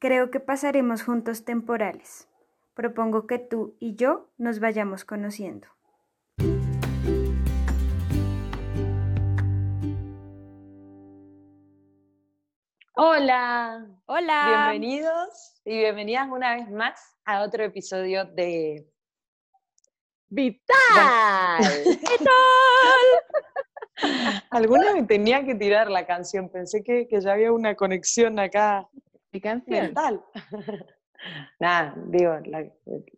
Creo que pasaremos juntos temporales. Propongo que tú y yo nos vayamos conociendo. Hola. Hola. Bienvenidos y bienvenidas una vez más a otro episodio de Vital. Vital. Alguna me tenía que tirar la canción, pensé que, que ya había una conexión acá. ¿Qué canción? Vital. Nada, digo, la,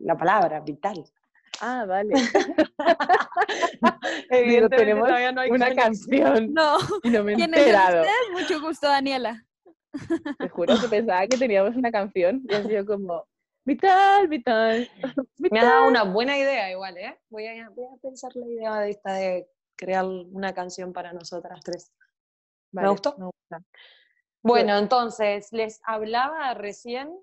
la palabra, vital. Ah, vale. Evidentemente tenemos todavía no hay una canción No, y no me he ¿quién es enterado. Mucho gusto, Daniela. Te juro que pensaba que teníamos una canción y ha sido como Vital, Vital. Me ha dado una buena idea igual, ¿eh? Voy a, voy a pensar la idea de esta de crear una canción para nosotras tres. Vale, gustó? me gusta. Bueno, entonces, les hablaba recién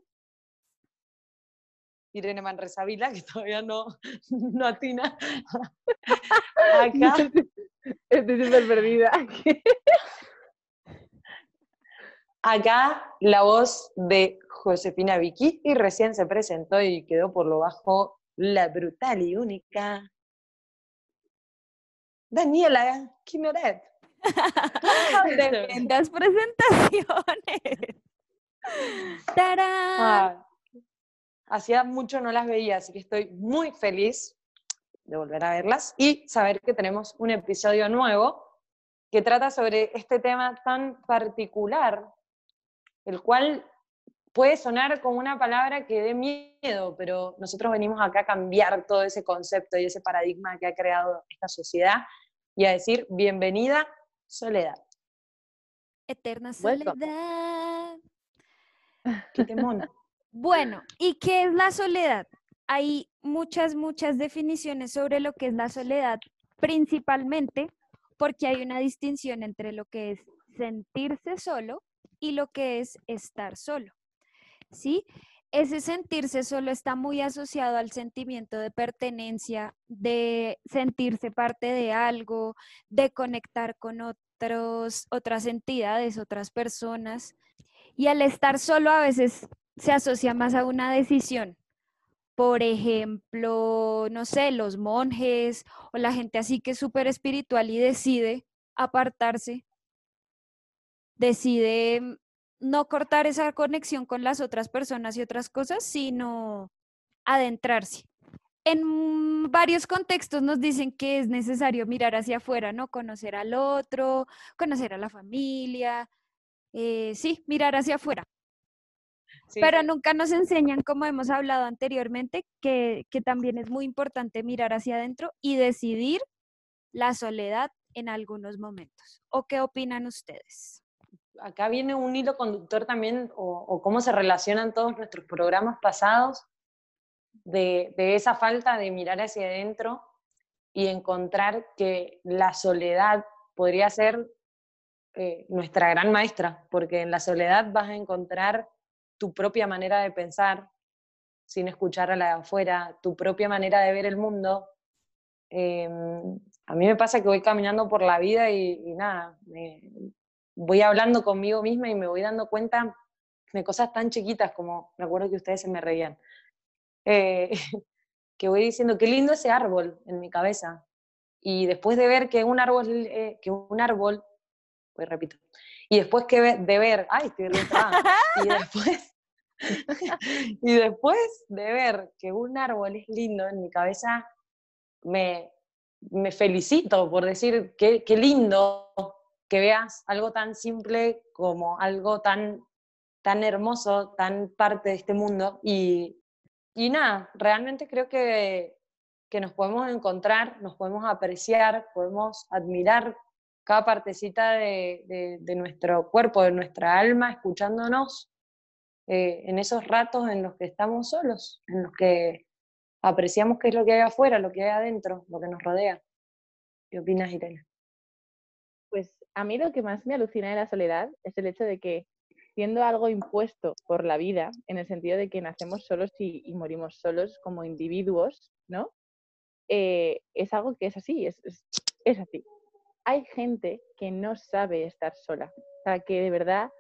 Irene Manresavila, que todavía no, no atina. Acá, Estoy súper perdida. acá la voz de Josefina Vicky y recién se presentó y quedó por lo bajo la brutal y única Daniela Quinoret. Tremendas presentaciones. ¡Tarán! Hacía mucho no las veía, así que estoy muy feliz de volver a verlas y saber que tenemos un episodio nuevo que trata sobre este tema tan particular, el cual puede sonar como una palabra que dé miedo, pero nosotros venimos acá a cambiar todo ese concepto y ese paradigma que ha creado esta sociedad y a decir bienvenida soledad. Eterna Welcome. soledad. Qué temón. Bueno, ¿y qué es la soledad? Hay muchas, muchas definiciones sobre lo que es la soledad, principalmente porque hay una distinción entre lo que es sentirse solo y lo que es estar solo. ¿Sí? Ese sentirse solo está muy asociado al sentimiento de pertenencia, de sentirse parte de algo, de conectar con otros, otras entidades, otras personas. Y al estar solo a veces se asocia más a una decisión. Por ejemplo, no sé, los monjes o la gente así que es súper espiritual y decide apartarse, decide no cortar esa conexión con las otras personas y otras cosas, sino adentrarse. En varios contextos nos dicen que es necesario mirar hacia afuera, ¿no? Conocer al otro, conocer a la familia, eh, sí, mirar hacia afuera. Sí, Pero nunca nos enseñan, como hemos hablado anteriormente, que, que también es muy importante mirar hacia adentro y decidir la soledad en algunos momentos. ¿O qué opinan ustedes? Acá viene un hilo conductor también, o, cómo se relacionan todos nuestros programas pasados, de, esa falta de mirar hacia adentro y encontrar que la soledad podría ser eh, nuestra gran maestra, porque en la soledad vas a encontrar tu propia manera de pensar, sin escuchar a la de afuera, tu propia manera de ver el mundo. Eh, a mí me pasa que voy caminando por la vida y, y nada, me, voy hablando conmigo misma y me voy dando cuenta de cosas tan chiquitas como, me acuerdo que ustedes se me reían, eh, que voy diciendo, qué lindo ese árbol en mi cabeza. Y después de ver que un árbol, eh, que un árbol, pues repito, y después que de ver, ay, estoy y después, y después de ver que un árbol es lindo en mi cabeza, me, me felicito por decir qué, qué lindo que veas algo tan simple como algo tan, tan hermoso, tan parte de este mundo. Y, y nada, realmente creo que, que nos podemos encontrar, nos podemos apreciar, podemos admirar cada partecita de, de- nuestro cuerpo, de nuestra alma, escuchándonos eh, en esos ratos en los que estamos solos, en los que apreciamos qué es lo que hay afuera, lo que hay adentro, lo que nos rodea. ¿Qué opinas, Irene? A mí lo que más me alucina de la soledad es el hecho de que siendo algo impuesto por la vida, en el sentido de que nacemos solos y, y morimos solos como individuos, ¿no? Eh, es algo que es así, es, es, es así. Hay gente que no sabe estar sola, o sea, que de verdad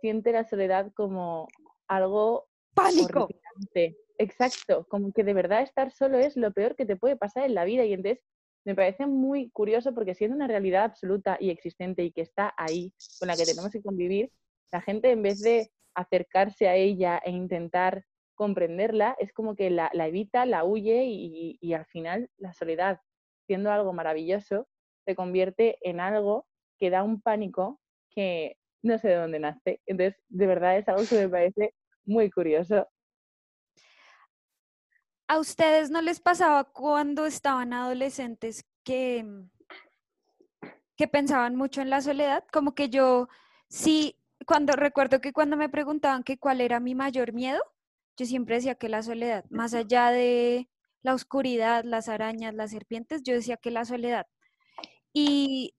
siente la soledad como algo Pánico. horripilante. Exacto, como que de verdad estar solo es lo peor que te puede pasar en la vida y entonces me parece muy curioso porque siendo una realidad absoluta y existente y que está ahí, con la que tenemos que convivir, la gente en vez de acercarse a ella e intentar comprenderla, es como que la, evita, la huye y, y al final la soledad, siendo algo maravilloso, se convierte en algo que da un pánico que no sé de dónde nace. Entonces, de verdad es algo que me parece muy curioso. ¿A ustedes no les pasaba cuando estaban adolescentes que, mm, que pensaban mucho en la soledad? Como que yo sí, cuando recuerdo que cuando me preguntaban que cuál era mi mayor miedo, yo siempre decía que la soledad, más allá de la oscuridad, las arañas, las serpientes, yo decía que la soledad. Y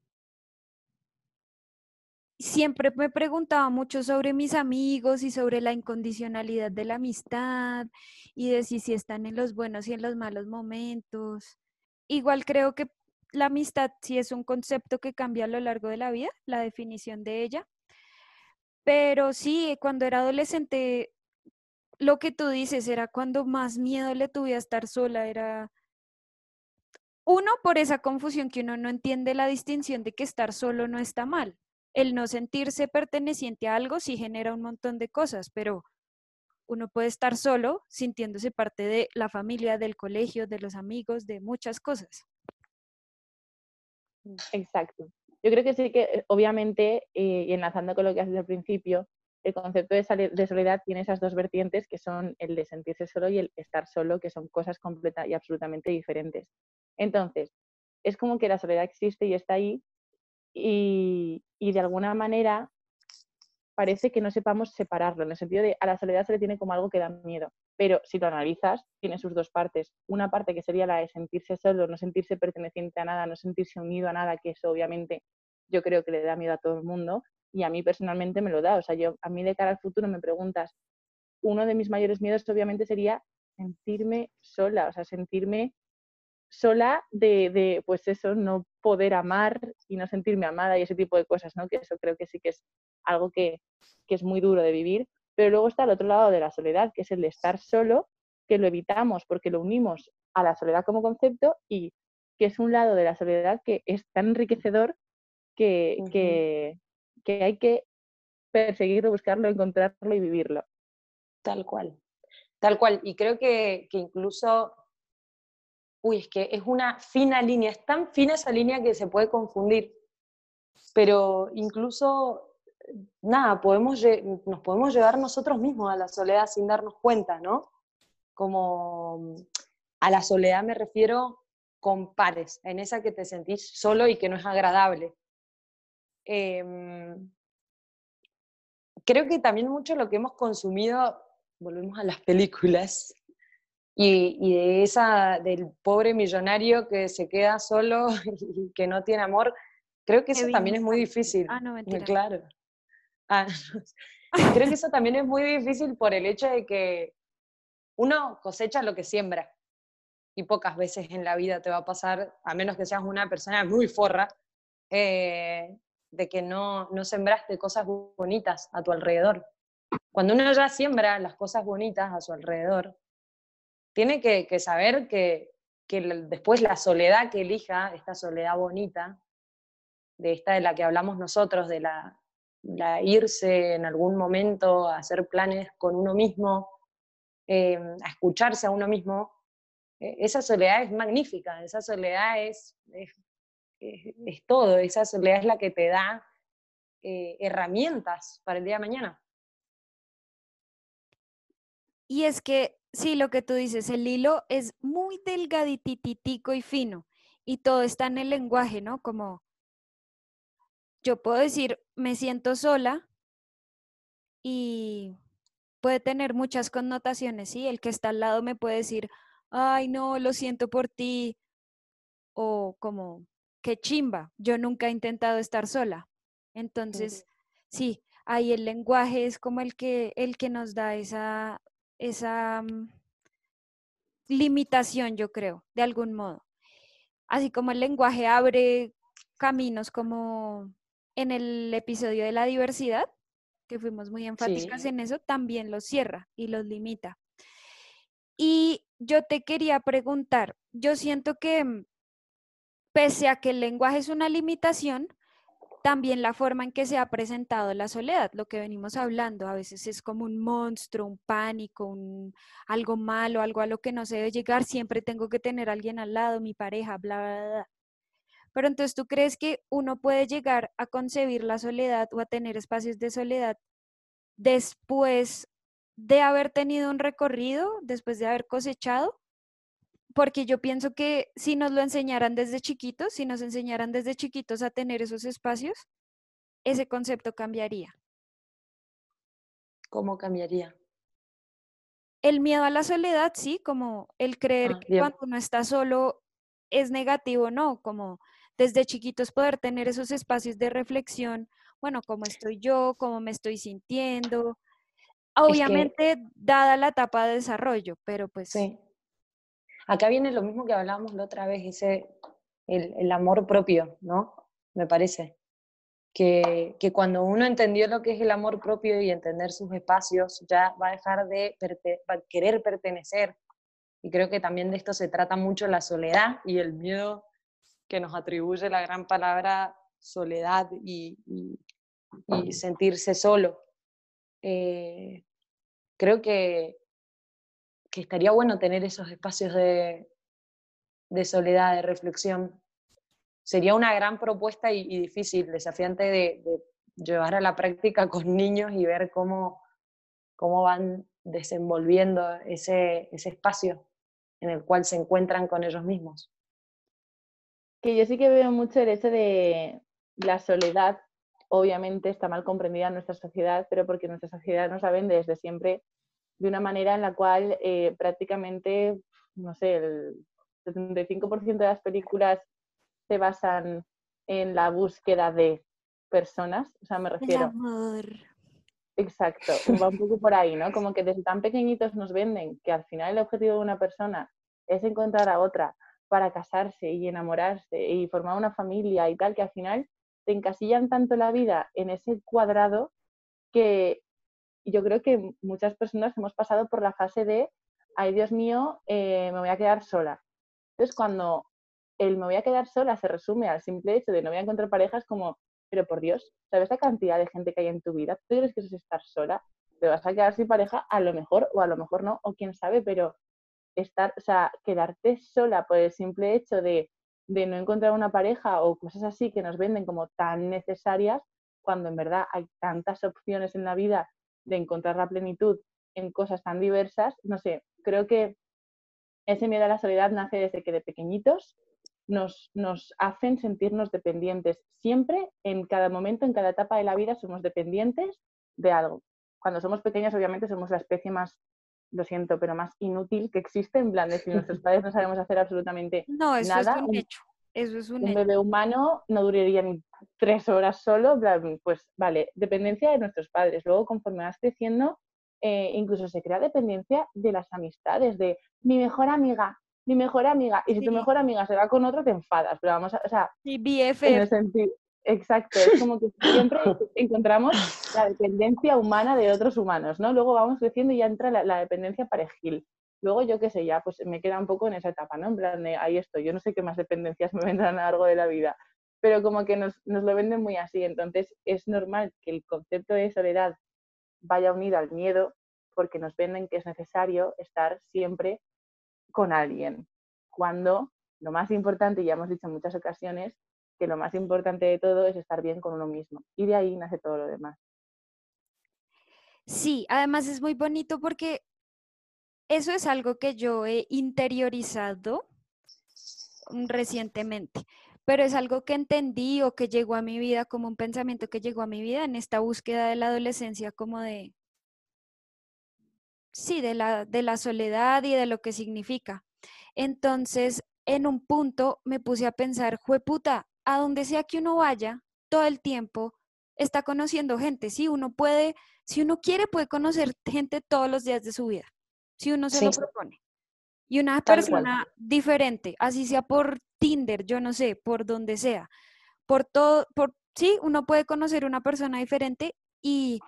siempre me preguntaba mucho sobre mis amigos y sobre la incondicionalidad de la amistad y de si, si están en los buenos y en los malos momentos. Igual creo que la amistad sí es un concepto que cambia a lo largo de la vida, la definición de ella. Pero sí, cuando era adolescente, lo que tú dices era cuando más miedo le tuve a estar sola, era uno por esa confusión que uno no entiende la distinción de que estar solo no está mal el no sentirse perteneciente a algo sí genera un montón de cosas, pero uno puede estar solo sintiéndose parte de la familia, del colegio, de los amigos, de muchas cosas. Exacto. Yo creo que sí que, eh, obviamente, eh, y enlazando con lo que haces al principio, el concepto de, de, soledad tiene esas dos vertientes que son el de sentirse solo y el estar solo, que son cosas completas y absolutamente diferentes. Entonces, es como que la soledad existe y está ahí, y, de alguna manera parece que no sepamos separarlo, en el sentido de a la soledad se le tiene como algo que da miedo, pero si lo analizas, tiene sus dos partes. Una parte que sería la de sentirse solo, no sentirse perteneciente a nada, no sentirse unido a nada, que eso obviamente yo creo que le da miedo a todo el mundo y a mí personalmente me lo da. O sea, yo a mí de cara al futuro me preguntas, uno de mis mayores miedos obviamente sería sentirme sola, o sea, sentirme sola de, de, pues eso, no poder amar y no sentirme amada y ese tipo de cosas, ¿no? Que eso creo que sí que es algo que, que es muy duro de vivir. Pero luego está el otro lado de la soledad, que es el de estar solo, que lo evitamos porque lo unimos a la soledad como concepto y que es un lado de la soledad que es tan enriquecedor que, que, que hay que perseguirlo, buscarlo, encontrarlo y vivirlo. Tal cual, tal cual. Y creo que, que incluso uy, es que es una fina línea, es tan fina esa línea que se puede confundir, pero incluso, nada, podemos, nos podemos llevar nosotros mismos a la soledad sin darnos cuenta, ¿no? Como a la soledad me refiero con pares, en esa que te sentís solo y que no es agradable. Em, creo que también mucho lo que hemos consumido, volvemos a las películas, y, de esa, del pobre millonario que se queda solo y que no tiene amor, creo que eso también es muy difícil. Ah, no, Claro. Ah, creo que eso también es muy difícil por el hecho de que uno cosecha lo que siembra. Y pocas veces en la vida te va a pasar, a menos que seas una persona muy forra, eh, de que no, no sembraste cosas bonitas a tu alrededor. Cuando uno ya siembra las cosas bonitas a su alrededor, tiene que, saber que, después la soledad que elija, esta soledad bonita, de esta de la que hablamos nosotros, de la, irse en algún momento a hacer planes con uno mismo, eh, a escucharse a uno mismo, e, esa soledad es magnífica, esa soledad es, es, todo, esa soledad es la que te da eh, herramientas para el día de mañana. Y es que Sí, lo que tú dices, el hilo es muy delgadititico y fino y todo está en el lenguaje, ¿no? Como yo puedo decir, me siento sola y puede tener muchas connotaciones, ¿sí? El que está al lado me puede decir, ay, no, lo siento por ti, o como, qué chimba, yo nunca he intentado estar sola. Entonces, sí, ahí el lenguaje es como el que, el que nos da esa esa mm, limitación, yo creo, de algún modo. Así como el lenguaje abre caminos como en el episodio de la diversidad, que fuimos muy enfáticas en eso, también los cierra y los limita. Y yo te quería preguntar, yo siento que mm, pese a que el lenguaje es una limitación, también la forma en que se ha presentado la soledad, lo que venimos hablando, a veces es como un monstruo, un pánico, un, algo malo, algo a lo que no se debe llegar, siempre tengo que tener alguien al lado, mi pareja, bla, bla, bla. Pero entonces, ¿tú crees que uno puede llegar a concebir la soledad o a tener espacios de soledad después de haber tenido un recorrido, después de haber cosechado? Porque yo pienso que si nos lo enseñaran desde chiquitos, si nos enseñaran desde chiquitos a tener esos espacios, ese concepto cambiaría. ¿Cómo cambiaría? El miedo a la soledad, sí, como el creer Ah, que cuando uno está solo es negativo, no, como desde chiquitos poder tener esos espacios de reflexión, bueno, cómo estoy yo, cómo me estoy sintiendo, que- obviamente dada la etapa de desarrollo, pero pues Sí. Acá viene lo mismo que hablábamos la otra vez, ese, el, el amor propio, ¿no? Me parece. Que, que cuando uno entendió lo que es el amor propio y entender sus espacios, ya va a dejar de querer pertenecer. Y creo que también de esto se trata mucho la soledad y el miedo que nos atribuye la gran palabra soledad y sentirse solo. Eh, creo que, que estaría bueno tener esos espacios de, de soledad, de reflexión. Sería una gran propuesta y, difícil, desafiante de, llevar a la práctica con niños y ver cómo, cómo van desenvolviendo ese, ese espacio en el cual se encuentran con ellos mismos. Que yo sí que veo mucho el hecho de la soledad, obviamente está mal comprendida en nuestra sociedad, pero porque nuestra sociedad nos vende desde siempre de una manera en la cual eh, prácticamente, no sé, el 75% de las películas se basan en la búsqueda de personas, o sea, me el refiero, amor. exacto, va un poco por ahí, ¿no? Como que desde tan pequeñitos nos venden que al final el objetivo de una persona es encontrar a otra para casarse y enamorarse y formar una familia y tal, que al final te encasillan tanto la vida en ese cuadrado que yo creo que muchas personas hemos pasado por la fase de, ay Dios mío, eh, me voy a quedar sola. Entonces, cuando el me voy a quedar sola se resume al simple hecho de no voy a encontrar parejas, como, pero por Dios, ¿sabes la cantidad de gente que hay en tu vida? ¿Tú crees que es estar sola? ¿Te vas a quedar sin pareja? A lo mejor, o a lo mejor no, o quién sabe, pero estar, o sea, quedarte sola por el simple hecho de, de no encontrar una pareja o cosas así que nos venden como tan necesarias, cuando en verdad hay tantas opciones en la vida de encontrar la plenitud en cosas tan diversas, no sé, creo que ese miedo a la soledad nace desde que de pequeñitos nos, nos hacen sentirnos dependientes. Siempre, en cada momento, en cada etapa de la vida, somos dependientes de algo. Cuando somos pequeños, obviamente, somos la especie más, lo siento, pero más inútil que existe, en plan de si nuestros padres no sabemos hacer absolutamente No, eso nada, es un un- hecho. Eso es un un hecho. bebé humano no duraría ni tres horas solo, pues vale, dependencia de nuestros padres. Luego, conforme vas creciendo, eh, incluso se crea dependencia de las amistades, de mi mejor amiga, mi mejor amiga. Y si tu mejor amiga se va con otro, te enfadas. Pero vamos a, o sea, en el sentido, exacto, es como que siempre encontramos la dependencia humana de otros humanos, ¿no? Luego vamos creciendo y ya entra la, la dependencia parejil. Luego, yo qué sé, ya pues me queda un poco en esa etapa, ¿no? En plan de, ahí estoy, yo no sé qué más dependencias me vendrán a lo largo de la vida, pero como que nos, nos lo venden muy así, entonces es normal que el concepto de soledad vaya unido al miedo, porque nos venden que es necesario estar siempre con alguien, cuando lo más importante, ya hemos dicho en muchas ocasiones, que lo más importante de todo es estar bien con uno mismo, y de ahí nace todo lo demás. Sí, además es muy bonito porque eso es algo que yo he interiorizado recientemente, pero es algo que entendí o que llegó a mi vida como un pensamiento que llegó a mi vida en esta búsqueda de la adolescencia como de, sí, de la, de la soledad y de lo que significa. Entonces, en un punto me puse a pensar, jueputa, a donde sea que uno vaya, todo el tiempo está conociendo gente. Sí, uno puede, si uno quiere, puede conocer gente todos los días de su vida, si uno se lo propone. Y una Tal cual. persona diferente, así sea por Tinder, yo no sé, por donde sea, por todo, por, sí, uno puede conocer una persona diferente y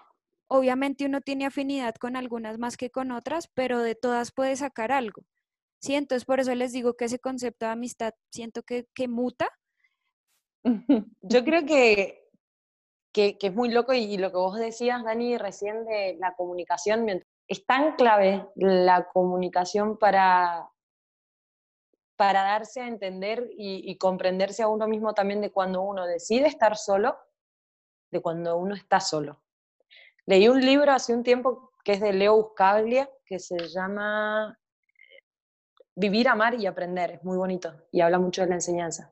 Obviamente uno tiene afinidad con algunas más que con otras, pero de todas puede sacar algo. Sí, entonces por eso les digo que ese concepto de amistad siento que, que muta. Yo creo que, que, es muy loco y, lo que vos decías, Dani, recién de la comunicación, es tan clave la comunicación para, para darse a entender y, y, comprenderse a uno mismo también de cuando uno decide estar solo, de cuando uno está solo. Leí un libro hace un tiempo que es de Leo Buscaglia, que se llama vivir, amar y aprender, es muy bonito y habla mucho de la enseñanza.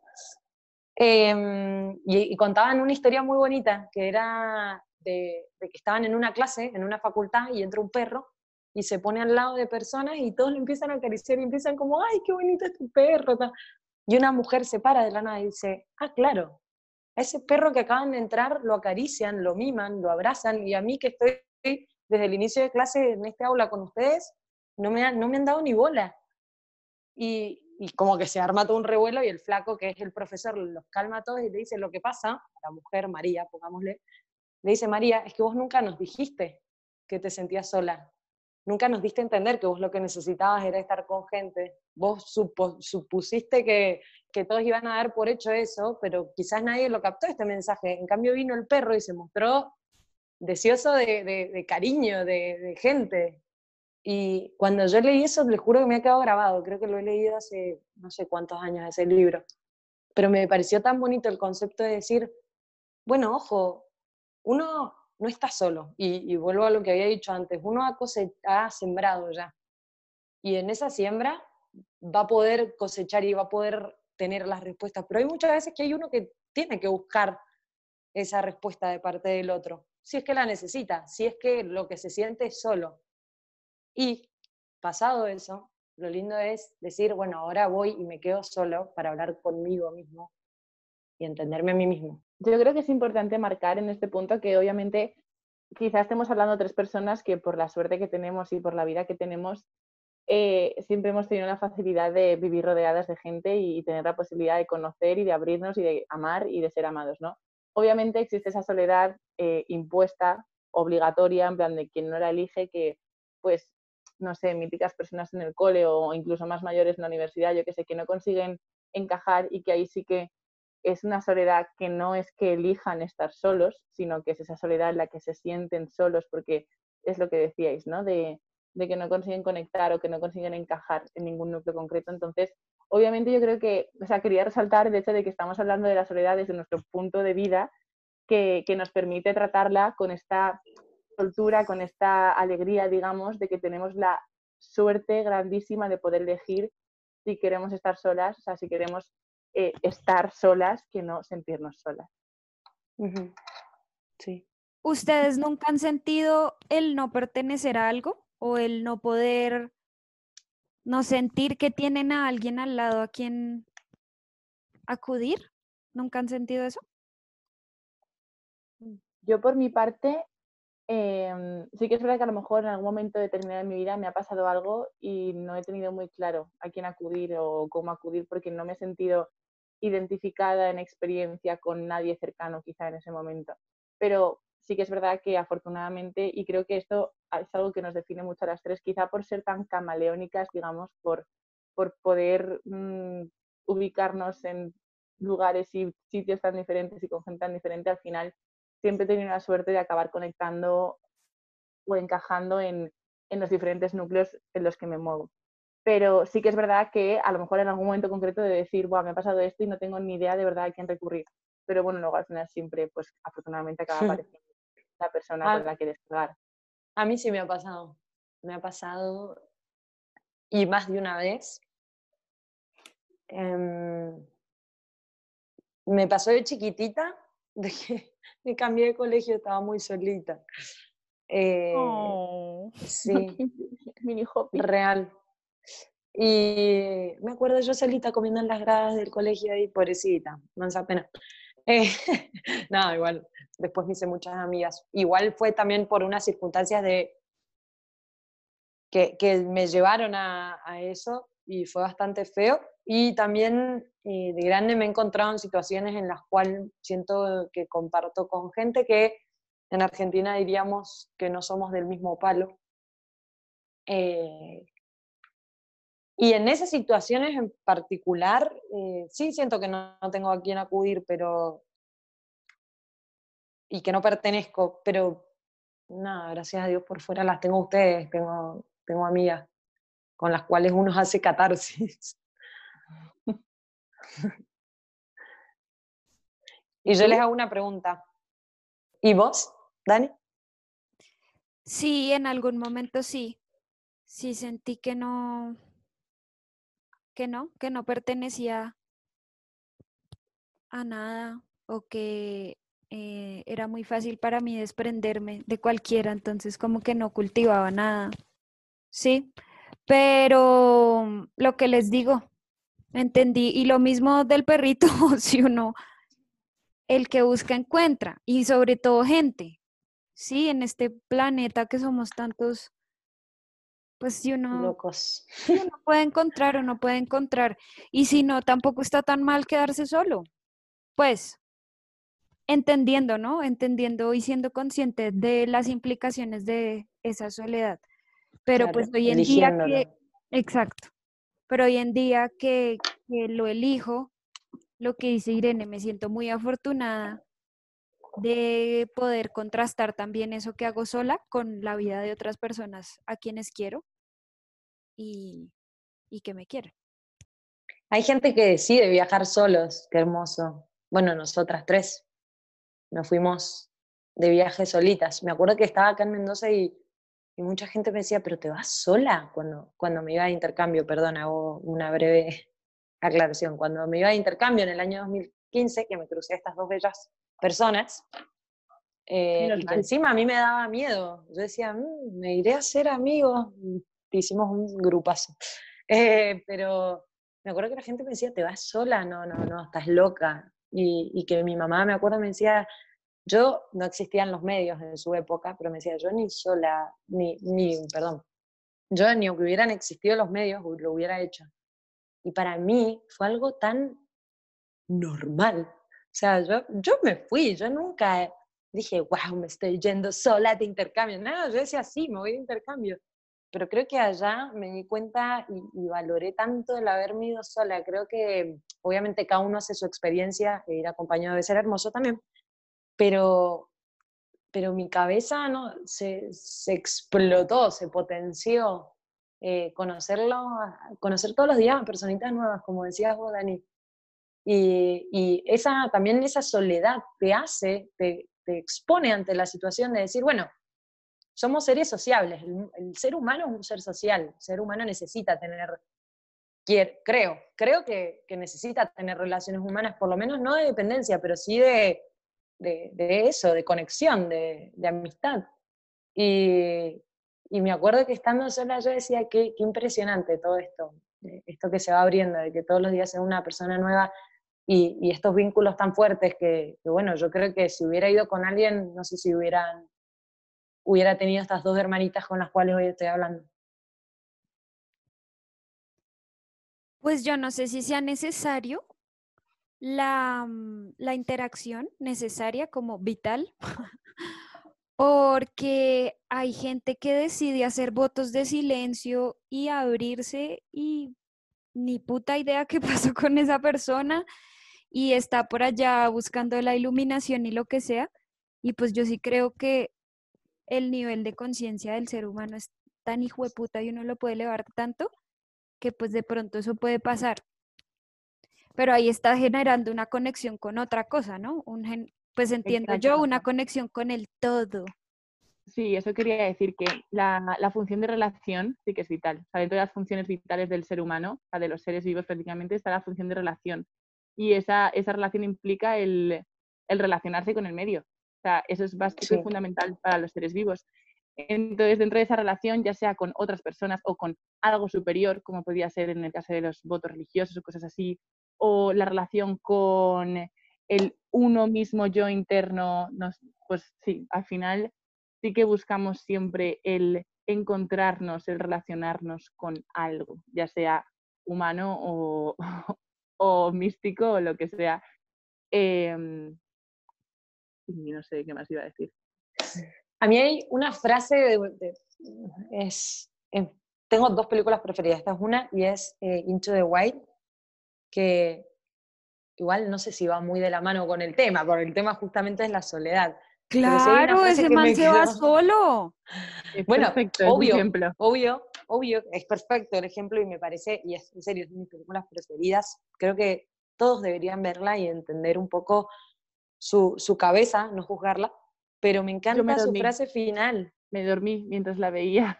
Em, y, contaban una historia muy bonita, que era de, que estaban en una clase, en una facultad, y entra un perro y se pone al lado de personas y todos le empiezan a acariciar y empiezan como, ay, qué bonito es tu perro. Y una mujer se para de la nada y dice, ah, claro, ese perro que acaban de entrar lo acarician, lo miman, lo abrazan, y a mí que estoy desde el inicio de clase en este aula con ustedes, no me, no me han dado ni bola y, como que se arma todo un revuelo y el flaco, que es el profesor, los calma a todos y le dice lo que pasa, la mujer, María, pongámosle, le dice, María, es que vos nunca nos dijiste que te sentías sola, nunca nos diste a entender que vos lo que necesitabas era estar con gente, vos supusiste que, que todos iban a dar por hecho eso, pero quizás nadie lo captó este mensaje, en cambio vino el perro y se mostró deseoso de, de, cariño, de, de gente, y cuando yo leí eso, les juro que me ha quedado grabado, creo que lo he leído hace no sé cuántos años ese libro, pero me pareció tan bonito el concepto de decir, bueno, ojo, uno no está solo, y, vuelvo a lo que había dicho antes, uno ha, ha sembrado ya, y en esa siembra va a poder cosechar y va a poder tener las respuestas, pero hay muchas veces que hay uno que tiene que buscar esa respuesta de parte del otro, si es que la necesita, si es que lo que se siente es solo. Y pasado eso, lo lindo es decir, bueno, ahora voy y me quedo solo para hablar conmigo mismo y entenderme a mí mismo. Yo creo que es importante marcar en este punto que obviamente quizás estemos hablando de tres personas que por la suerte que tenemos y por la vida que tenemos, eh, siempre hemos tenido la facilidad de vivir rodeadas de gente y tener la posibilidad de conocer y de abrirnos y de amar y de ser amados, ¿no? Obviamente existe esa soledad eh, impuesta, obligatoria, en plan de quien no la elige, que pues no sé, míticas personas en el cole o incluso más mayores en la universidad, yo que sé, que no consiguen encajar y que ahí sí que es una soledad que no es que elijan estar solos, sino que es esa soledad en la que se sienten solos porque es lo que decíais, ¿no? De, que no consiguen conectar o que no consiguen encajar en ningún núcleo concreto. Entonces, obviamente yo creo que, o sea, quería resaltar el hecho de que estamos hablando de la soledad desde nuestro punto de vida, que, que nos permite tratarla con esta soltura, con esta alegría, digamos, de que tenemos la suerte grandísima de poder elegir si queremos estar solas, o sea, si queremos eh, estar solas, que no sentirnos solas. Sí. ¿Ustedes nunca han sentido el no pertenecer a algo o el no poder, no sentir que tienen a alguien al lado a quien acudir? ¿Nunca han sentido eso? Yo por mi parte Em, sí que es verdad que a lo mejor en algún momento determinado de mi vida me ha pasado algo y no he tenido muy claro a quién acudir o cómo acudir porque no me he sentido identificada en experiencia con nadie cercano quizá en ese momento. Pero sí que es verdad que afortunadamente, y creo que esto es algo que nos define mucho a las tres, quizá por ser tan camaleónicas, digamos, por, por poder mm, ubicarnos en lugares y sitios tan diferentes y con gente tan diferente, al final siempre he tenido la suerte de acabar conectando o encajando en, los diferentes núcleos en los que me muevo. Pero sí que es verdad que a lo mejor en algún momento concreto de decir, Buah, me ha pasado esto y no tengo ni idea de verdad a quién recurrir. Pero bueno, luego al final siempre, pues afortunadamente acaba apareciendo la persona con la que descargar. A mí sí me ha pasado. Me ha pasado y más de una vez. Em, me pasó de chiquitita de que me cambié de colegio, estaba muy solita. Eh, oh. Sí, mini hobby. Real. Y me acuerdo yo solita comiendo en las gradas del colegio ahí, pobrecita, mansa pena. Eh, no, igual, después me hice muchas amigas. Igual fue también por unas circunstancias de que, que me llevaron a, a, eso y fue bastante feo. Y también de grande me he encontrado en situaciones en las cuales siento que comparto con gente que en Argentina diríamos que no somos del mismo palo. Eh, y en esas situaciones en particular, eh, sí siento que no, tengo a quién acudir, pero. y que no pertenezco, pero nada, gracias a Dios por fuera las tengo ustedes, tengo, tengo amigas con las cuales uno hace catarsis. y yo les hago una pregunta. ¿Y vos, Dani? Sí, en algún momento sí. Sí sentí que no, que no, que no pertenecía a nada o que eh, era muy fácil para mí desprenderme de cualquiera, entonces como que no cultivaba nada. Sí, pero lo que les digo, entendí, y lo mismo del perrito, si uno, el que busca encuentra, y sobre todo gente, sí, en este planeta que somos tantos pues si uno, Locos. uno puede encontrar o no puede encontrar. Y si no, tampoco está tan mal quedarse solo. Pues entendiendo, ¿no? Entendiendo y siendo consciente de las implicaciones de esa soledad. Pero pues hoy en día que, exacto, pero hoy en día que, que lo elijo, lo que dice Irene, me siento muy afortunada de poder contrastar también eso que hago sola con la vida de otras personas a quienes quiero y, que me quieren. Hay gente que decide viajar solos, qué hermoso. Bueno, nosotras tres nos fuimos de viaje solitas. Me acuerdo que estaba acá en Mendoza y, mucha gente me decía, pero te vas sola cuando, cuando me iba de intercambio, perdón, hago una breve aclaración. Cuando me iba de intercambio en el año 2015, que me crucé a estas dos bellas personas, eh, y que encima a mí me daba miedo. Yo decía, mm, me iré a hacer amigos, hicimos un grupazo. Eh, pero me acuerdo que la gente me decía, ¿te vas sola? No, no, no, estás loca. Y, que mi mamá, me acuerdo, me decía, yo no existían los medios en su época, pero me decía, yo ni sola, ni, ni perdón, yo ni aunque hubieran existido los medios, lo hubiera hecho. Y para mí fue algo tan normal. O sea, yo, yo me fui, yo nunca dije, wow, me estoy yendo sola de intercambio. No, yo decía, sí, me voy de intercambio pero creo que allá me di cuenta y, valoré tanto el haberme ido sola. Creo que obviamente cada uno hace su experiencia, e ir acompañado debe ser hermoso también, pero, pero mi cabeza ¿no? se, se explotó, se potenció. Eh, conocerlo, conocer todos los días personitas nuevas, como decías vos, Dani. Y, y, esa, también esa soledad te hace, te, te expone ante la situación de decir, bueno, somos seres sociables, el, ser humano es un ser social, el ser humano necesita tener, creo, creo que, necesita tener relaciones humanas, por lo menos no de dependencia, pero sí de, de, eso, de conexión, de, amistad. Y, y, me acuerdo que estando sola yo decía, qué, qué impresionante todo esto, esto que se va abriendo, de que todos los días es una persona nueva y, y, estos vínculos tan fuertes que, que, bueno, yo creo que si hubiera ido con alguien, no sé si hubieran hubiera tenido estas dos hermanitas con las cuales hoy estoy hablando. Pues yo no sé si sea necesario la, mm, la interacción necesaria como vital, porque hay gente que decide hacer votos de silencio y abrirse y ni puta idea qué pasó con esa persona y está por allá buscando la iluminación y lo que sea. Y pues yo sí creo que el nivel de conciencia del ser humano es tan hijo de puta y uno lo puede elevar tanto que pues de pronto eso puede pasar. Pero ahí está generando una conexión con otra cosa, ¿no? Un pues entiendo yo, una conexión con el todo. Sí, eso quería decir que la, la, función de relación sí que es vital. O sea, dentro de las funciones vitales del ser humano, o sea, de los seres vivos prácticamente, está la función de relación. Y esa, esa relación implica el, el relacionarse con el medio. O sea, eso es básico y fundamental para los seres vivos. Entonces, dentro de esa relación, ya sea con otras personas o con algo superior, como podría ser en el caso de los votos religiosos o cosas así, o la relación con el uno mismo yo interno, pues sí, al final sí que buscamos siempre el encontrarnos, el relacionarnos con algo, ya sea humano o, o místico o lo que sea. Em, y no sé qué más iba a decir. A mí hay una frase de, es, tengo dos películas preferidas, esta es una y es eh, Into the White, que igual no sé si va muy de la mano con el tema, porque el tema justamente es la soledad. Claro, ese man se va solo. bueno, obvio, obvio, obvio, es perfecto el ejemplo y me parece, y es en serio, es de mis películas preferidas, creo que todos deberían verla y entender un poco su, su cabeza, no juzgarla, pero me encanta su frase final. Me dormí mientras la veía.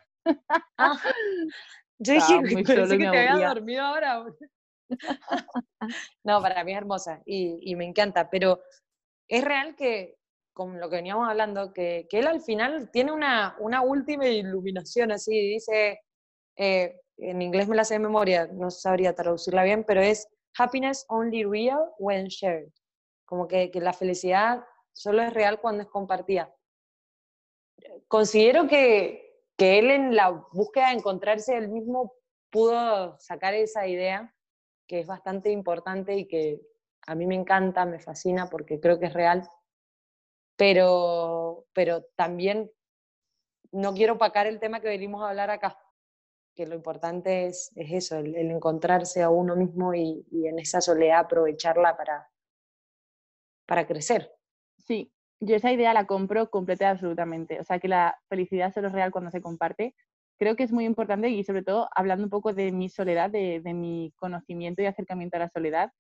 Ah, yo dije, que te había dormido ahora. no, para mí es hermosa y, y, me encanta, pero es real que, con lo que veníamos hablando, que, que él al final tiene una, una última iluminación, así, dice, eh, en inglés me la sé de memoria, no sabría traducirla bien, pero es happiness only real when shared. Como que, la felicidad solo es real cuando es compartida. Considero que, que él en la búsqueda de encontrarse él mismo pudo sacar esa idea que es bastante importante y que a mí me encanta, me fascina porque creo que es real, pero, pero también no quiero opacar el tema que venimos a hablar acá, que lo importante es, es eso, el, encontrarse a uno mismo y, y, en esa soledad aprovecharla para, para crecer. Sí, yo esa idea la compro completa y absolutamente. O sea, que la felicidad solo es real cuando se comparte creo que es muy importante y sobre todo hablando un poco de mi soledad, de, mi conocimiento y acercamiento a la soledad.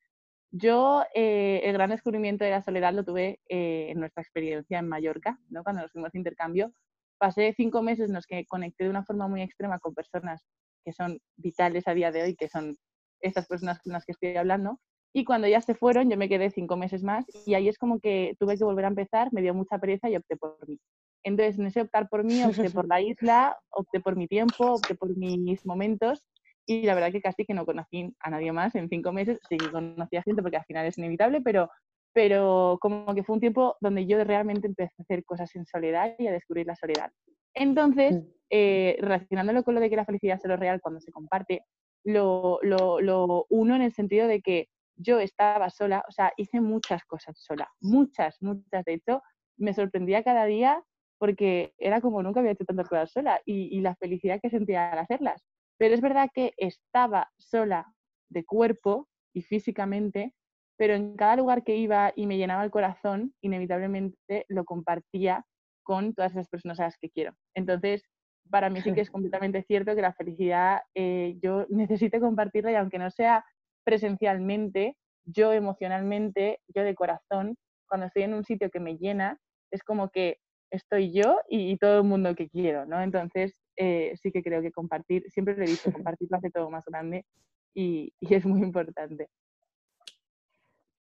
Yo eh, el gran descubrimiento de la soledad lo tuve eh, en nuestra experiencia en Mallorca, ¿no? cuando nos fuimos de intercambio. Pasé cinco meses en los que conecté de una forma muy extrema con personas que son vitales a día de hoy, que son estas personas con las que estoy hablando. Y cuando ya se fueron, yo me quedé cinco meses más y ahí es como que tuve que volver a empezar, me dio mucha pereza y opté por mí. Entonces, en ese optar por mí, opté por la isla, opté por mi tiempo, opté por mis momentos y la verdad que casi que no conocí a nadie más en cinco meses. Sí conocí a gente porque al final es inevitable, pero, pero como que fue un tiempo donde yo realmente empecé a hacer cosas en soledad y a descubrir la soledad. Entonces, mm. eh, relacionándolo con lo de que la felicidad es lo real cuando se comparte, lo, lo, lo uno en el sentido de que yo estaba sola, o sea, hice muchas cosas sola, muchas, muchas. De hecho, me sorprendía cada día porque era como nunca había hecho tantas cosas sola y, la felicidad que sentía al hacerlas. Pero es verdad que estaba sola de cuerpo y físicamente, pero en cada lugar que iba y me llenaba el corazón, inevitablemente lo compartía con todas esas personas a las que quiero. Entonces, para mí sí que es completamente cierto que la felicidad eh, yo necesito compartirla y aunque no sea presencialmente, yo emocionalmente, yo de corazón, cuando estoy en un sitio que me llena, es como que estoy yo y, todo el mundo que quiero, ¿no? Entonces, eh, sí que creo que compartir, siempre lo he dicho, compartir lo hace todo más grande y, es muy importante.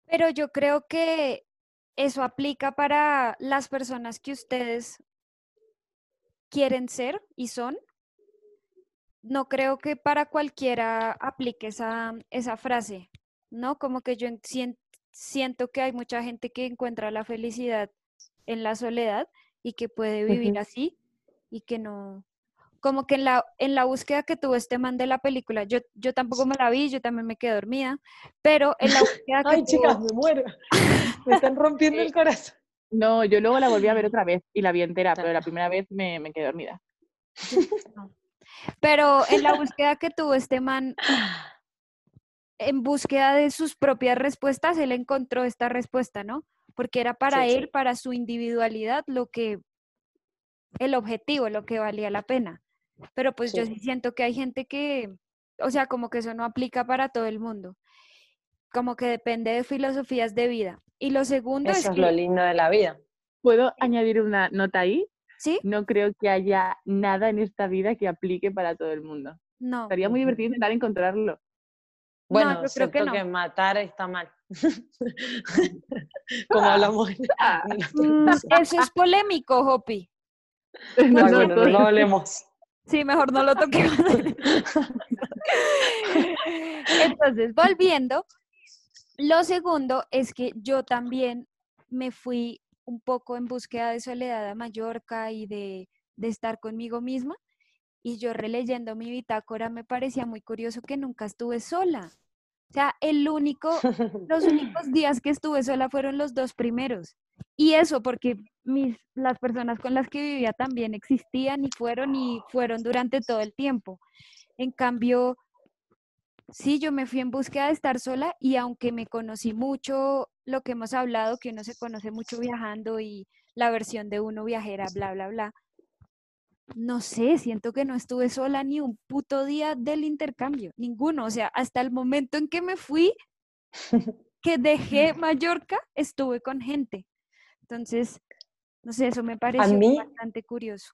Pero yo creo que eso aplica para las personas que ustedes quieren ser y son. No creo que para cualquiera aplique esa, esa frase, ¿no? Como que yo siento que hay mucha gente que encuentra la felicidad en la soledad y que puede vivir así y que no, como que en la, en la búsqueda que tuvo este man de la película, yo, yo tampoco me la vi, yo también me quedé dormida, pero en la búsqueda que Ay, chicas, me muero, me están rompiendo el corazón. No, yo luego la volví a ver otra vez y la vi entera, pero la primera vez me, me quedé dormida. Pero en la búsqueda que tuvo este man, en búsqueda de sus propias respuestas, él encontró esta respuesta, ¿no? porque era para él, para su individualidad, lo que, el objetivo, lo que valía la pena. Pero pues yo sí siento que hay gente que, o sea, como que eso no aplica para todo el mundo. Como que depende de filosofías de vida. Y lo segundo eso es, lo lindo de la vida. ¿Puedo añadir una nota ahí? Sí. No creo que haya nada en esta vida que aplique para todo el mundo. No. Estaría muy divertido intentar encontrarlo. Bueno, yo creo que, no. que matar está mal. Como hablamos. Mm, eso es polémico, Hopi. No, bueno, no lo hablemos. Sí, mejor no lo toquemos. Entonces, volviendo, lo segundo es que yo también me fui un poco en búsqueda de soledad a Mallorca y de, de estar conmigo misma. Y yo releyendo mi bitácora me parecía muy curioso que nunca estuve sola. O sea, el único, los únicos días que estuve sola fueron los dos primeros. Y eso porque mis, las personas con las que vivía también existían y fueron y fueron durante todo el tiempo. En cambio, sí, yo me fui en búsqueda de estar sola y aunque me conocí mucho, lo que hemos hablado, que uno se conoce mucho viajando y la versión de uno viajera, bla, bla, bla. No sé, siento que no estuve sola ni un puto día del intercambio, ninguno. O sea, hasta el momento en que me fui, que dejé Mallorca, estuve con gente. Entonces, no sé, eso me pareció bastante curioso.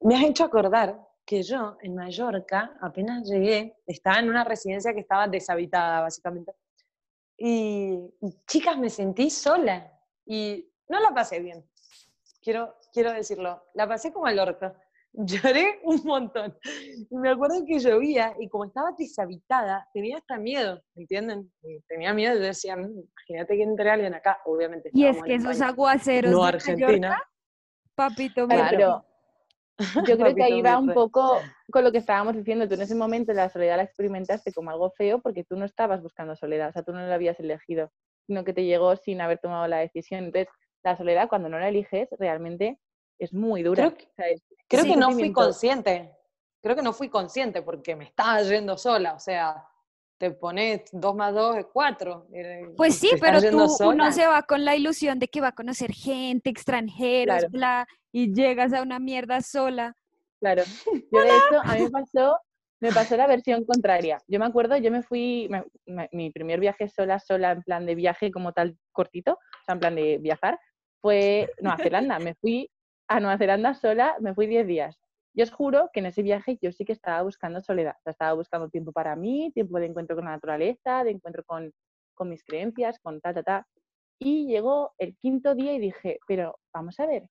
Me has hecho acordar que yo en Mallorca, apenas llegué, estaba en una residencia que estaba deshabitada, básicamente. Y, chicas, me sentí sola y no la pasé bien. Quiero, quiero decirlo, la pasé como el orco. Lloré un montón. me acuerdo que llovía y como estaba deshabitada, tenía hasta miedo, ¿entienden? Tenía miedo, yo decía, mm, imagínate que entre alguien acá, obviamente. Y es que esos aguaceros no Argentina. papito, claro. Yo creo que ahí va un poco con lo que estábamos diciendo. Tú en ese momento la soledad la experimentaste como algo feo porque tú no estabas buscando soledad, o sea, tú no la habías elegido, sino que te llegó sin haber tomado la decisión. Entonces, la soledad cuando no la eliges realmente es muy dura. Creo que, no fui consciente. Creo que no fui consciente porque me estaba yendo sola, o sea, te pones dos más dos es cuatro. Eh, pues sí, pero tú, uno se va con la ilusión de que va a conocer gente, extranjeros, bla, y llegas a una mierda sola. Claro. Yo de hecho, a mí me pasó, me pasó la versión contraria. Yo me acuerdo, yo me fui, mi primer viaje sola, sola, en plan de viaje como tal cortito, o sea, en plan de viajar, fue Nueva Zelanda. Me fui a Nueva Zelanda sola, me fui 10 días. Yo os juro que en ese viaje yo sí que estaba buscando soledad, estaba buscando tiempo para mí, tiempo de encuentro con la naturaleza, de encuentro con, con mis creencias, con ta, ta, ta. Y llegó el quinto día y dije, pero vamos a ver,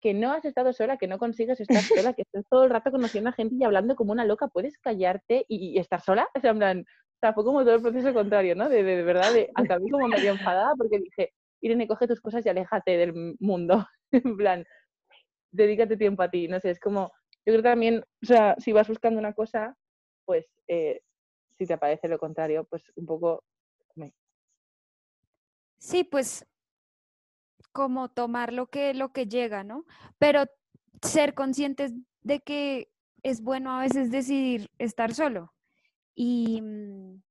que no has estado sola, que no consigues estar sola, que estás todo el rato conociendo a gente y hablando como una loca, puedes callarte y, estar sola. O sea, en plan, fue como todo el proceso contrario, ¿no? De, de, verdad, de, acabé como medio enfadada porque dije, Irene, coge tus cosas y aléjate del mundo. en plan, dedícate tiempo a ti. No sé, es como, yo creo que también, o sea, si vas buscando una cosa, pues eh, si te parece lo contrario, pues un poco... Sí, pues como tomar lo que, lo que llega, ¿no? Pero ser conscientes de que es bueno a veces decidir estar solo. Y mm,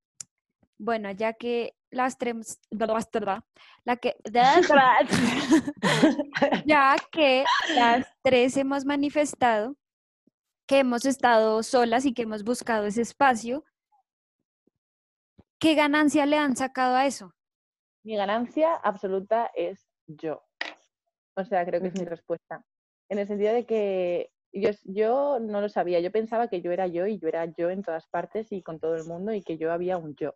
bueno, ya que las tres, la que, ya que las tres hemos manifestado que hemos estado solas y que hemos buscado ese espacio, ¿qué ganancia le han sacado a eso? Mi ganancia absoluta es yo. O sea, creo que es mi respuesta. En el sentido de que yo, yo no lo sabía, yo pensaba que yo era yo y yo era yo en todas partes y con todo el mundo y que yo había un yo.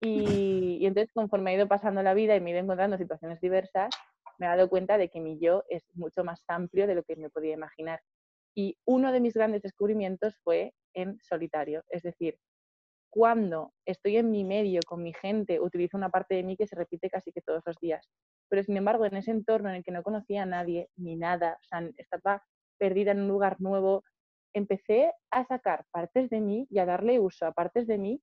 Y, y, entonces, conforme he ido pasando la vida y me he ido encontrando situaciones diversas, me he dado cuenta de que mi yo es mucho más amplio de lo que me podía imaginar. Y uno de mis grandes descubrimientos fue en solitario, es decir, cuando estoy en mi medio con mi gente, utilizo una parte de mí que se repite casi que todos los días. Pero sin embargo, en ese entorno en el que no conocía a nadie ni nada, o sea, estaba perdida en un lugar nuevo, empecé a sacar partes de mí y a darle uso a partes de mí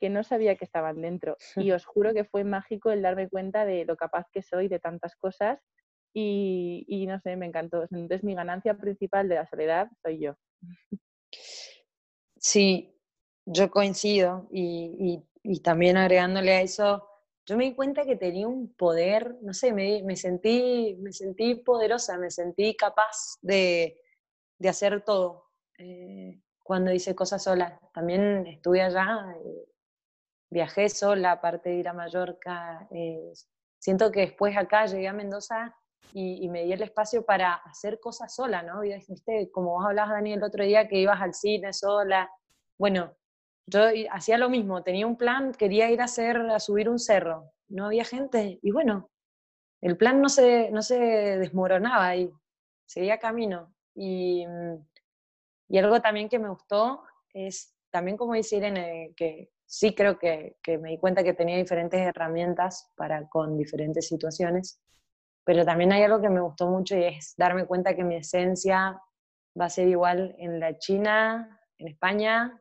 que no sabía que estaban dentro. Y os juro que fue mágico el darme cuenta de lo capaz que soy de tantas cosas y, y no sé, me encantó. Entonces mi ganancia principal de la soledad soy yo. Sí, yo coincido y, también agregándole a eso, yo me di cuenta que tenía un poder, no sé, me, sentí, me sentí poderosa, me sentí capaz de, hacer todo eh, cuando hice cosas sola. También estuve allá, eh, viajé sola, aparte de ir a Mallorca. Eh, siento que después acá llegué a Mendoza y, me di el espacio para hacer cosas sola, ¿no? ¿Viste? Como vos hablabas, Dani, el otro día que ibas al cine sola. Bueno, yo hacía lo mismo, tenía un plan, quería ir a, hacer, a subir un cerro, no había gente, y bueno, el plan no se, no se desmoronaba ahí, seguía camino. Y, y algo también que me gustó es, también como dice Irene, que sí creo que, que me di cuenta que tenía diferentes herramientas para con diferentes situaciones, pero también hay algo que me gustó mucho y es darme cuenta que mi esencia va a ser igual en la China, en España,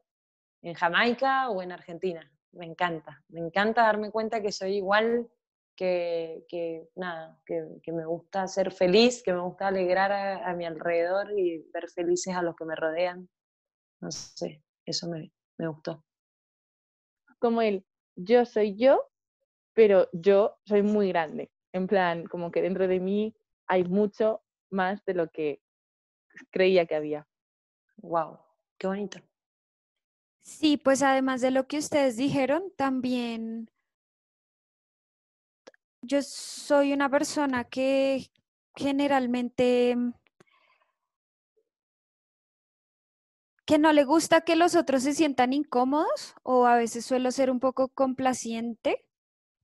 en Jamaica o en Argentina. Me encanta, me encanta darme cuenta que soy igual que, nada, que, me gusta ser feliz, que me gusta alegrar a, a, mi alrededor y ver felices a los que me rodean. No sé, eso me, me gustó. Como el yo soy yo, pero yo soy muy grande. En plan, como que dentro de mí hay mucho más de lo que creía que había. Wow, qué bonito. Sí, pues además de lo que ustedes dijeron, también yo soy una persona que generalmente que no le gusta que los otros se sientan incómodos o a veces suelo ser un poco complaciente,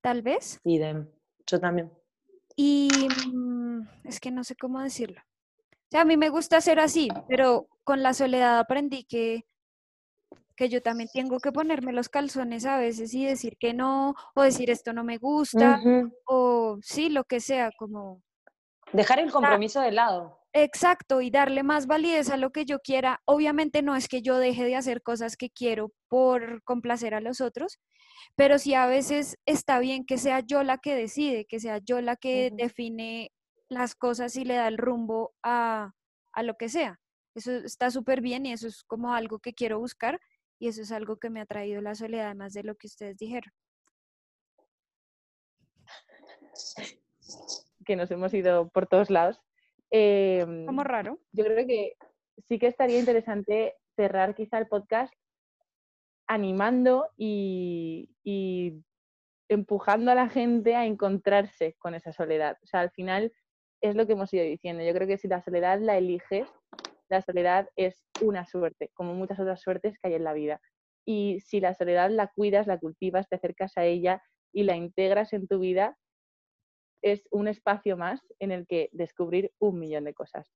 tal vez. Idem, yo también. Y mm, es que no sé cómo decirlo. O sea, a mí me gusta ser así, pero con la soledad aprendí que que yo también tengo que ponerme los calzones a veces y decir que no, o decir esto no me gusta, o sí, lo que sea, como... Dejar el compromiso de lado. Exacto, y darle más validez a lo que yo quiera. Obviamente no es que yo deje de hacer cosas que quiero por complacer a los otros, pero sí a veces está bien que sea yo la que decide, que sea yo la que define las cosas y le da el rumbo a, a lo que sea. Eso está súper bien y eso es como algo que quiero buscar y eso es algo que me ha traído la soledad, además de lo que ustedes dijeron. Que nos hemos ido por todos lados. Eh, Como raro. Yo creo que sí que estaría interesante cerrar quizá el podcast animando y, y empujando a la gente a encontrarse con esa soledad. O sea, al final es lo que hemos ido diciendo. Yo creo que si la soledad la eliges, la soledad es una suerte, como muchas otras suertes que hay en la vida. Y si la soledad la cuidas, la cultivas, te acercas a ella y la integras en tu vida, es un espacio más en el que descubrir un millón de cosas.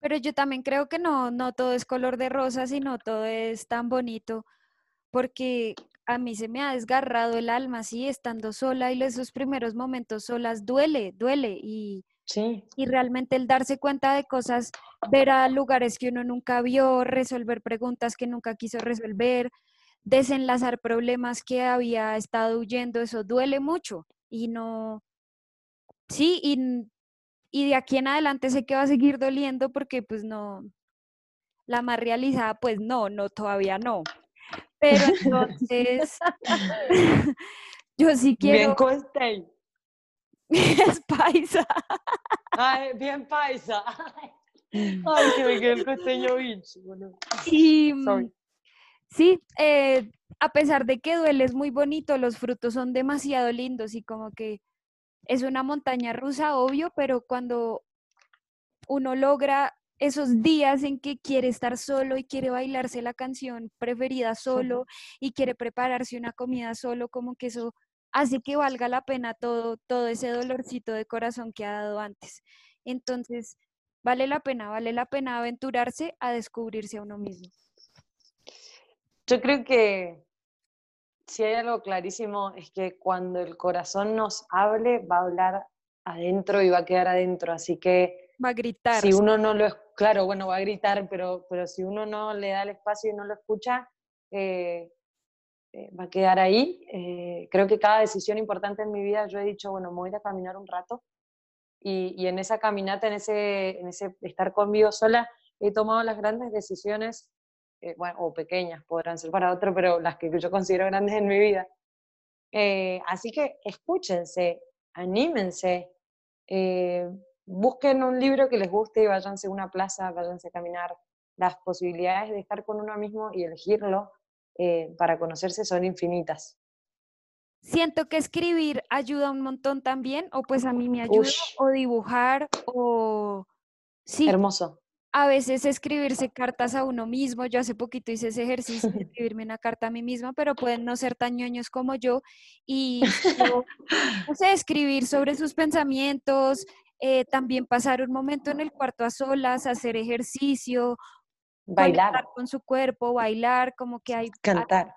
Pero yo también creo que no, no todo es color de rosa, sino todo es tan bonito, porque a mí se me ha desgarrado el alma, así, estando sola y esos primeros momentos solas duele, duele. Y, y realmente el darse cuenta de cosas, ver a lugares que uno nunca vio, resolver preguntas que nunca quiso resolver, desenlazar problemas que había estado huyendo, eso duele mucho. Y no, sí, y, y de aquí en adelante sé que va a seguir doliendo porque pues no, la más realizada, pues no, no, todavía no. Pero entonces, yo sí quiero... Bien es paisa. Ay, bien paisa. Ay, que me quedé el costeño bicho. Y, mm, sí, eh, a pesar de que duele, es muy bonito, los frutos son demasiado lindos y como que es una montaña rusa, obvio, pero cuando uno logra esos días en que quiere estar solo y quiere bailarse la canción preferida solo y quiere prepararse una comida solo, como que eso hace que valga la pena todo, todo ese dolorcito de corazón que ha dado antes. Entonces, vale la pena, vale la pena aventurarse a descubrirse a uno mismo. Yo creo que si hay algo clarísimo es que cuando el corazón nos hable, va a hablar adentro y va a quedar adentro, así que va a gritar. Si uno no lo, claro, bueno, va a gritar, pero, pero si uno no le da el espacio y no lo escucha, eh, eh, va a quedar ahí. Eh, creo que cada decisión importante en mi vida yo he dicho, bueno, me voy a caminar un rato y, y, en esa caminata, en ese, en ese estar conmigo sola, he tomado las grandes decisiones, eh, bueno, o pequeñas, podrán ser para otro, pero las que yo considero grandes en mi vida. así que escúchense, anímense, busquen un libro que les guste y váyanse a una plaza, váyanse a caminar. Las posibilidades de estar con uno mismo y elegirlo eh, para conocerse son infinitas. Siento que escribir ayuda un montón también, o pues a mí me ayuda, o dibujar, o... Sí, Hermoso. A veces escribirse cartas a uno mismo, yo hace poquito hice ese ejercicio de escribirme una carta a mí misma, pero pueden no ser tan ñoños como yo, y no sé, escribir sobre sus pensamientos, eh, también pasar un momento en el cuarto a solas, hacer ejercicio, bailar. con su cuerpo, bailar, como que hay... Cantar.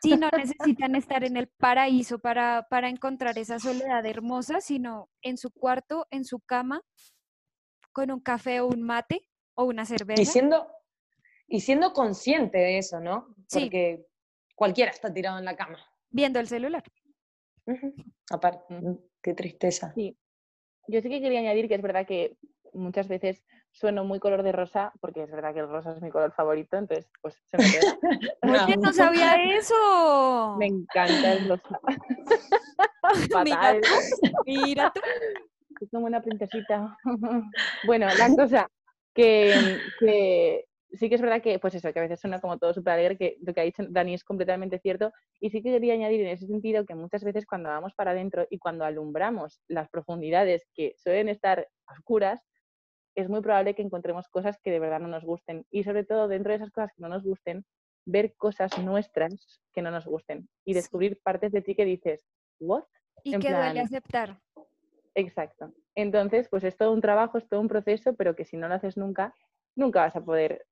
Sí, no necesitan estar en el paraíso para, para encontrar esa soledad hermosa, sino en su cuarto, en su cama, con un café o un mate o una cerveza. Y siendo, y siendo consciente de eso, ¿no? Porque cualquiera está tirado en la cama. Viendo el celular. Aparte, mm, qué tristeza. Sí. Yo sí que quería añadir que es verdad que muchas veces sueno muy color de rosa, porque es verdad que el rosa es mi color favorito, entonces pues se me queda. Oye, no sabía eso. Me encanta el rosa. Mira Fatal. tú, mira tú. Es como una princesita. bueno, la cosa que, que sí que es verdad que, pues eso, que a veces suena como todo súper alegre, que lo que ha dicho Dani es completamente cierto. Y sí que quería añadir en ese sentido que muchas veces cuando vamos para adentro y cuando alumbramos las profundidades que suelen estar oscuras, es muy probable que encontremos cosas que de verdad no nos gusten. Y sobre todo dentro de esas cosas que no nos gusten, ver cosas nuestras que no nos gusten y descubrir partes de ti que dices, ¿what? Y En que duele aceptar. Exacto. Entonces, pues es todo un trabajo, es todo un proceso, pero que si no lo haces nunca, nunca vas a poder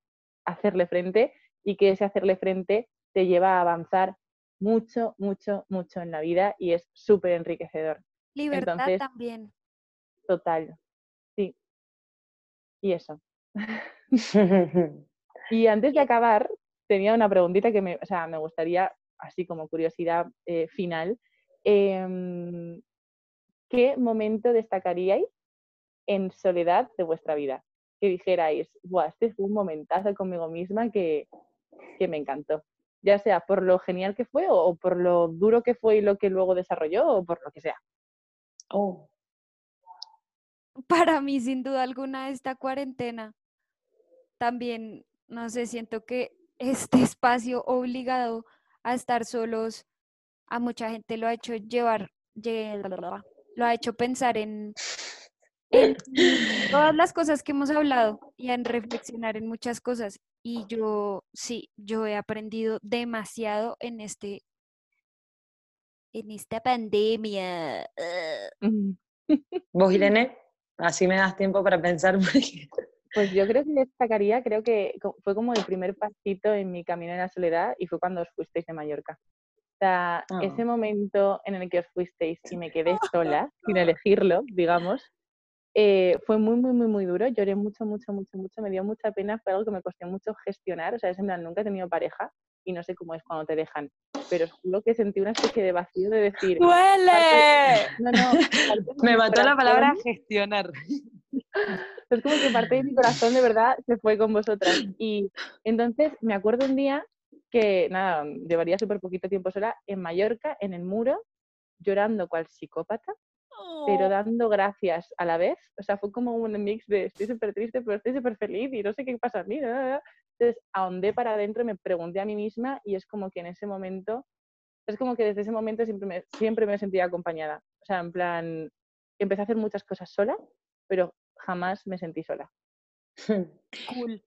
hacerle frente y que ese hacerle frente te lleva a avanzar mucho, mucho, mucho en la vida y es súper enriquecedor. Libertad Entonces- también. Total. Sí. Y eso. Y antes de acabar, tenía una preguntita que me, o sea, me gustaría, así como curiosidad eh, final, em, ¿qué momento destacaríais en soledad de vuestra vida? Que dijerais, Buah, este fue un momentazo conmigo misma que, que me encantó. Ya sea por lo genial que fue o, por lo duro que fue y lo que luego desarrolló o por lo que sea. Oh, Para mí, sin duda alguna, esta cuarentena también, no sé, siento que este espacio obligado a estar solos, a mucha gente lo ha hecho llevar, lle- lo ha hecho pensar en, en todas las cosas que hemos hablado y en reflexionar en muchas cosas. Y yo, sí, yo he aprendido demasiado en este, en esta pandemia. ¿Vos, Irene? Así me das tiempo para pensar. porque- Pues yo creo que destacaría, creo que fue como el primer pasito en mi camino en la soledad y fue cuando os fuisteis de Mallorca. Sea, ese Ah. momento en el que os fuisteis y me quedé sola, sin elegirlo, digamos, eh, fue muy, muy, muy, muy duro. Lloré mucho, mucho, mucho, mucho. Me dio mucha pena. Fue algo que me costó mucho gestionar. O sea, es en plan, nunca he tenido pareja y no sé cómo es cuando te dejan. Pero os juro que sentí una especie de vacío de decir, ¡Duele! no, no, Me mató la palabra corazón gestionar. es como que parte de mi corazón de verdad se fue con vosotras. Y entonces me acuerdo un día que, nada, llevaría súper poquito tiempo sola, en Mallorca, en el muro, llorando cual psicópata, pero dando gracias a la vez. O sea, fue como un mix de estoy súper triste, pero estoy súper feliz y no sé qué pasa a mí. Entonces, ahondé para adentro, me pregunté a mí misma y es como que en ese momento, es como que desde ese momento siempre me, siempre me sentía acompañada. O sea, en plan, empecé a hacer muchas cosas sola, pero jamás me sentí sola. Cool.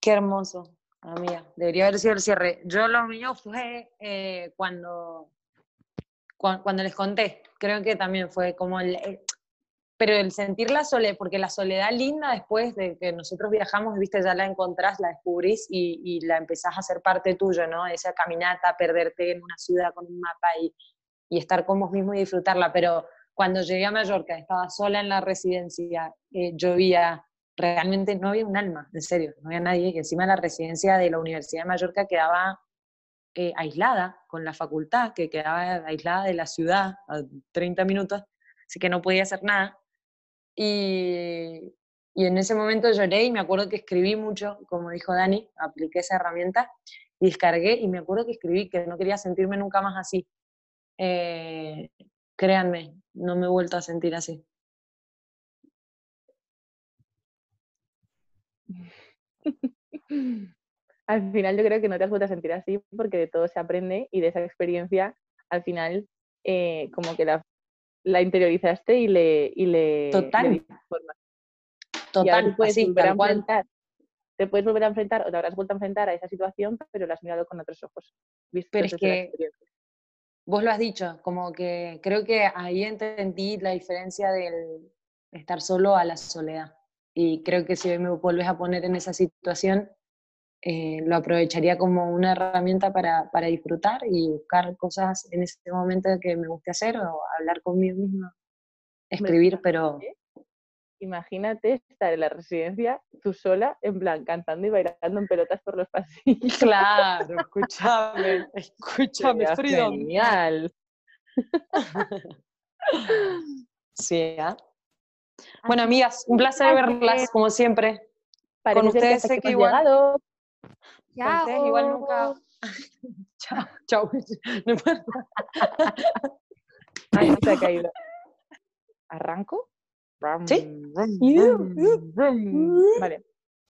Qué hermoso, amiga. Debería haber sido el cierre. Yo lo mío fue eh, cuando, cua- cuando les conté. Creo que también fue como el... eh, pero el sentir la soledad, porque la soledad linda después de que nosotros viajamos, viste, ya la encontrás, la descubrís y, y la empezás a hacer parte tuyo, ¿no? Esa caminata, perderte en una ciudad con un mapa y, y estar con vos mismo y disfrutarla. Pero cuando llegué a Mallorca, estaba sola en la residencia, eh, llovía, realmente no había un alma, en serio, no había nadie. Y encima la residencia de la Universidad de Mallorca quedaba eh, aislada con la facultad, que quedaba aislada de la ciudad a 30 minutos, así que no podía hacer nada. Y, y en ese momento lloré y me acuerdo que escribí mucho, como dijo Dani, apliqué esa herramienta y descargué y me acuerdo que escribí que no quería sentirme nunca más así. Eh, créanme, no me he vuelto a sentir así. Al final yo creo que no te has vuelto a sentir así porque de todo se aprende y de esa experiencia al final eh, como que la, la interiorizaste y le, y le, le Total. diste forma. Total, puedes así, volver a enfrentar. Te puedes volver a enfrentar o te habrás vuelto a enfrentar a esa situación, pero la has mirado con otros ojos. Visto Pero es que-. Vos lo has dicho, como que creo que ahí entendí la diferencia del estar solo a la soledad. Y creo que si hoy me vuelves a poner en esa situación, eh, lo aprovecharía como una herramienta para, para disfrutar y buscar cosas en ese momento que me guste hacer o hablar conmigo misma, escribir, pero ¿eh? Imagínate estar en la residencia tú sola, en plan, cantando y bailando en pelotas por los pasillos. claro, escúchame, escúchame, Sería Freedom. Genial. Sí, ¿ah? Bueno, amigas, un placer verlas, como siempre. Parece que ustedes sé que igual- llegado. Con ustedes igual nunca... Chao, chao. No importa. Ay, se ha caído. ¿Arranco? Sí. Vale.